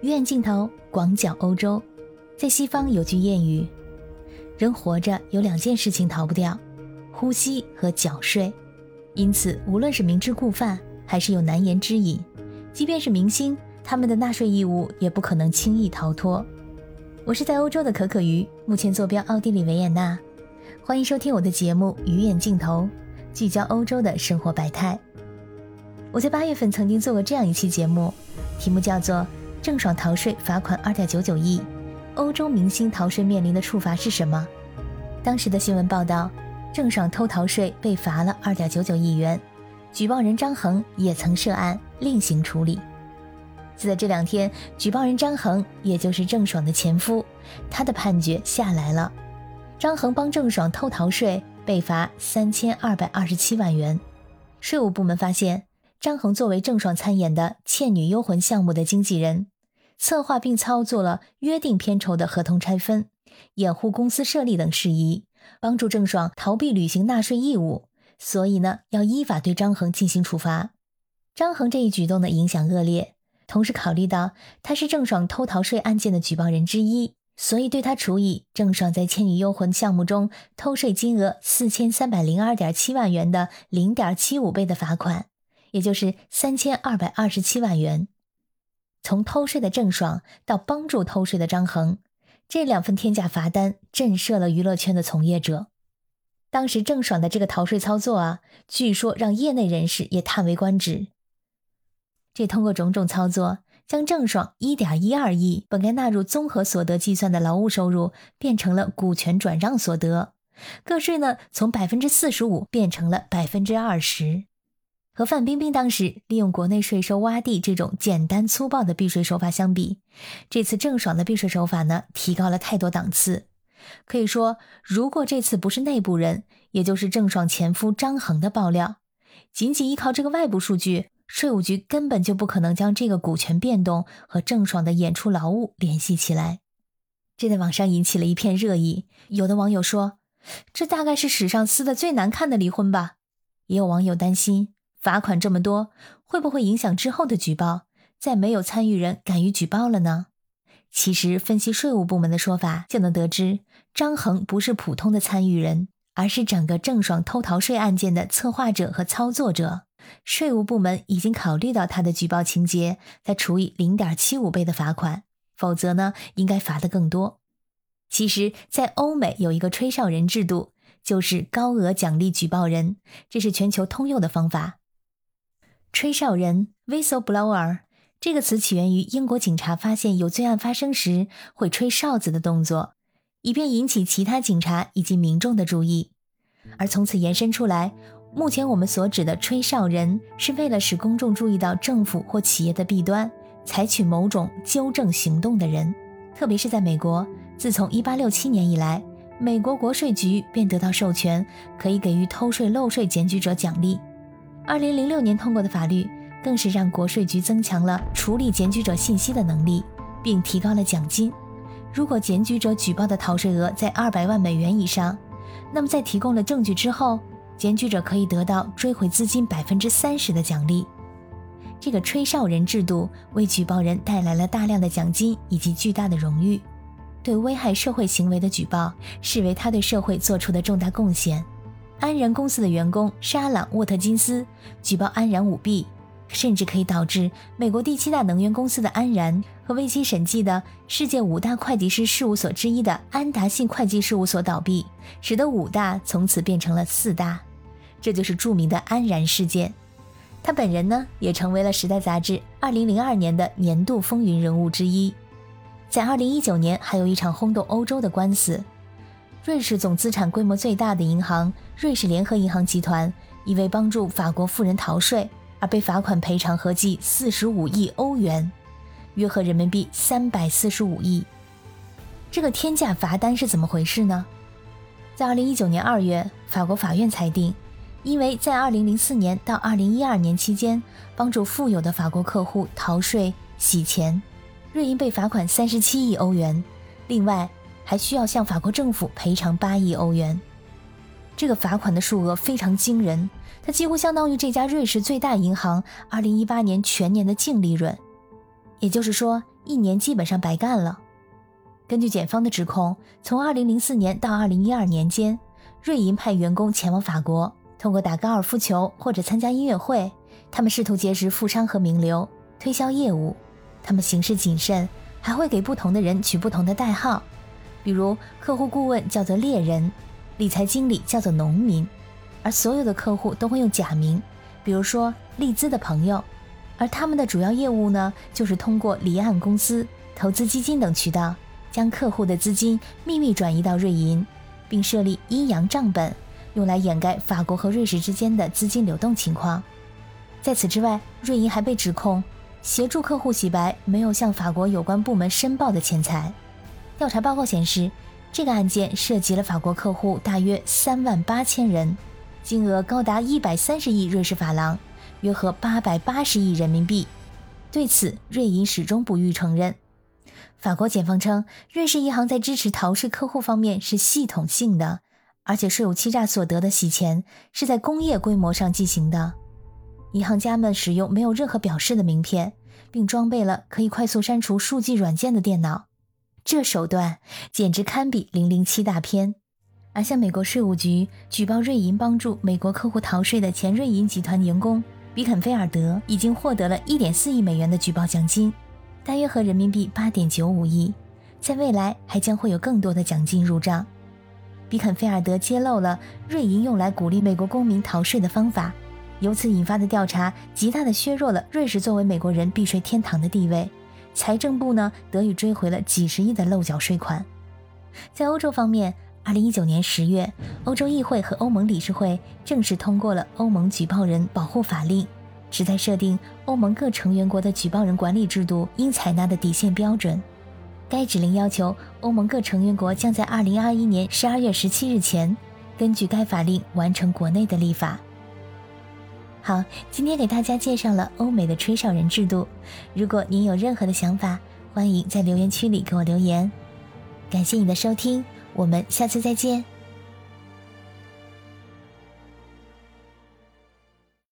鱼眼镜头广角欧洲，在西方有句谚语：人活着有两件事情逃不掉，呼吸和缴税。因此，无论是明知故犯，还是有难言之隐，即便是明星，他们的纳税义务也不可能轻易逃脱。我是在欧洲的可可鱼，目前坐标奥地利维也纳。欢迎收听我的节目《鱼眼镜头》，聚焦欧洲的生活百态。我在八月份曾经做过这样一期节目，题目叫做。郑爽逃税罚款二点九九亿，欧洲明星逃税面临的处罚是什么？当时的新闻报道，郑爽偷逃税被罚了二点九九亿元，举报人张恒也曾涉案，另行处理。就在这两天，举报人张恒，也就是郑爽的前夫，他的判决下来了。张恒帮郑爽偷逃税，被罚三千二百二十七万元。税务部门发现。张恒作为郑爽参演的《倩女幽魂》项目的经纪人，策划并操作了约定片酬的合同拆分、掩护公司设立等事宜，帮助郑爽逃避履行纳税义务。所以呢，要依法对张恒进行处罚。张恒这一举动的影响恶劣，同时考虑到他是郑爽偷逃税案件的举报人之一，所以对他处以郑爽在《倩女幽魂》项目中偷税金额四千三百零二点七万元的零点七五倍的罚款。也就是三千二百二十七万元。从偷税的郑爽到帮助偷税的张恒，这两份天价罚单震慑了娱乐圈的从业者。当时郑爽的这个逃税操作啊，据说让业内人士也叹为观止。这通过种种操作，将郑爽一点一二亿本该纳入综合所得计算的劳务收入，变成了股权转让所得。个税呢，从百分之四十五变成了百分之二十。和范冰冰当时利用国内税收洼地这种简单粗暴的避税手法相比，这次郑爽的避税手法呢，提高了太多档次。可以说，如果这次不是内部人，也就是郑爽前夫张恒的爆料，仅仅依靠这个外部数据，税务局根本就不可能将这个股权变动和郑爽的演出劳务联系起来。这在网上引起了一片热议。有的网友说，这大概是史上撕的最难看的离婚吧。也有网友担心。罚款这么多，会不会影响之后的举报？再没有参与人敢于举报了呢？其实分析税务部门的说法，就能得知张恒不是普通的参与人，而是整个郑爽偷逃税案件的策划者和操作者。税务部门已经考虑到他的举报情节，再处以零点七五倍的罚款，否则呢，应该罚的更多。其实，在欧美有一个吹哨人制度，就是高额奖励举报人，这是全球通用的方法。吹哨人 （whistleblower） 这个词起源于英国警察发现有罪案发生时会吹哨子的动作，以便引起其他警察以及民众的注意。而从此延伸出来，目前我们所指的吹哨人是为了使公众注意到政府或企业的弊端，采取某种纠正行动的人。特别是在美国，自从1867年以来，美国国税局便得到授权，可以给予偷税漏税检举者奖励。二零零六年通过的法律，更是让国税局增强了处理检举者信息的能力，并提高了奖金。如果检举者举报的逃税额在二百万美元以上，那么在提供了证据之后，检举者可以得到追回资金百分之三十的奖励。这个吹哨人制度为举报人带来了大量的奖金以及巨大的荣誉，对危害社会行为的举报视为他对社会做出的重大贡献。安然公司的员工沙朗沃特金斯举报安然舞弊，甚至可以导致美国第七大能源公司的安然和未经审计的世界五大会计师事务所之一的安达信会计事务所倒闭，使得五大从此变成了四大。这就是著名的安然事件。他本人呢，也成为了《时代》杂志2002年的年度风云人物之一。在2019年，还有一场轰动欧洲的官司。瑞士总资产规模最大的银行瑞士联合银行集团，因为帮助法国富人逃税而被罚款赔偿合计四十五亿欧元，约合人民币三百四十五亿。这个天价罚单是怎么回事呢？在二零一九年二月，法国法院裁定，因为在二零零四年到二零一二年期间帮助富有的法国客户逃税洗钱，瑞银被罚款三十七亿欧元。另外，还需要向法国政府赔偿八亿欧元，这个罚款的数额非常惊人，它几乎相当于这家瑞士最大银行二零一八年全年的净利润。也就是说，一年基本上白干了。根据检方的指控，从2004年到2012年间，瑞银派员工前往法国，通过打高尔夫球或者参加音乐会，他们试图结识富商和名流，推销业务。他们行事谨慎，还会给不同的人取不同的代号，比如客户顾问叫做猎人，理财经理叫做农民，而所有的客户都会用假名，比如说利兹的朋友。而他们的主要业务呢，就是通过离岸公司、投资基金等渠道。将客户的资金秘密转移到瑞银，并设立阴阳账本，用来掩盖法国和瑞士之间的资金流动情况。在此之外，瑞银还被指控协助客户洗白没有向法国有关部门申报的钱财。调查报告显示，这个案件涉及了法国客户大约三万八千人，金额高达一百三十亿瑞士法郎，约合八百八十亿人民币。对此，瑞银始终不予承认。法国检方称，瑞士银行在支持逃税客户方面是系统性的，而且税务欺诈所得的洗钱是在工业规模上进行的。银行家们使用没有任何表示的名片，并装备了可以快速删除数据软件的电脑，这手段简直堪比《零零七》大片。而向美国税务局举报瑞银帮助美国客户逃税的前瑞银集团员工比肯菲尔德，已经获得了一点四亿美元的举报奖金。大约合人民币八点九五亿，在未来还将会有更多的奖金入账。比肯菲尔德揭露了瑞银用来鼓励美国公民逃税的方法，由此引发的调查极大的削弱了瑞士作为美国人避税天堂的地位。财政部呢得以追回了几十亿的漏缴税款。在欧洲方面，二零一九年十月，欧洲议会和欧盟理事会正式通过了欧盟举报人保护法令。旨在设定欧盟各成员国的举报人管理制度应采纳的底线标准。该指令要求欧盟各成员国将在2021年12月17日前，根据该法令完成国内的立法。好，今天给大家介绍了欧美的吹哨人制度。如果您有任何的想法，欢迎在留言区里给我留言。感谢你的收听，我们下次再见。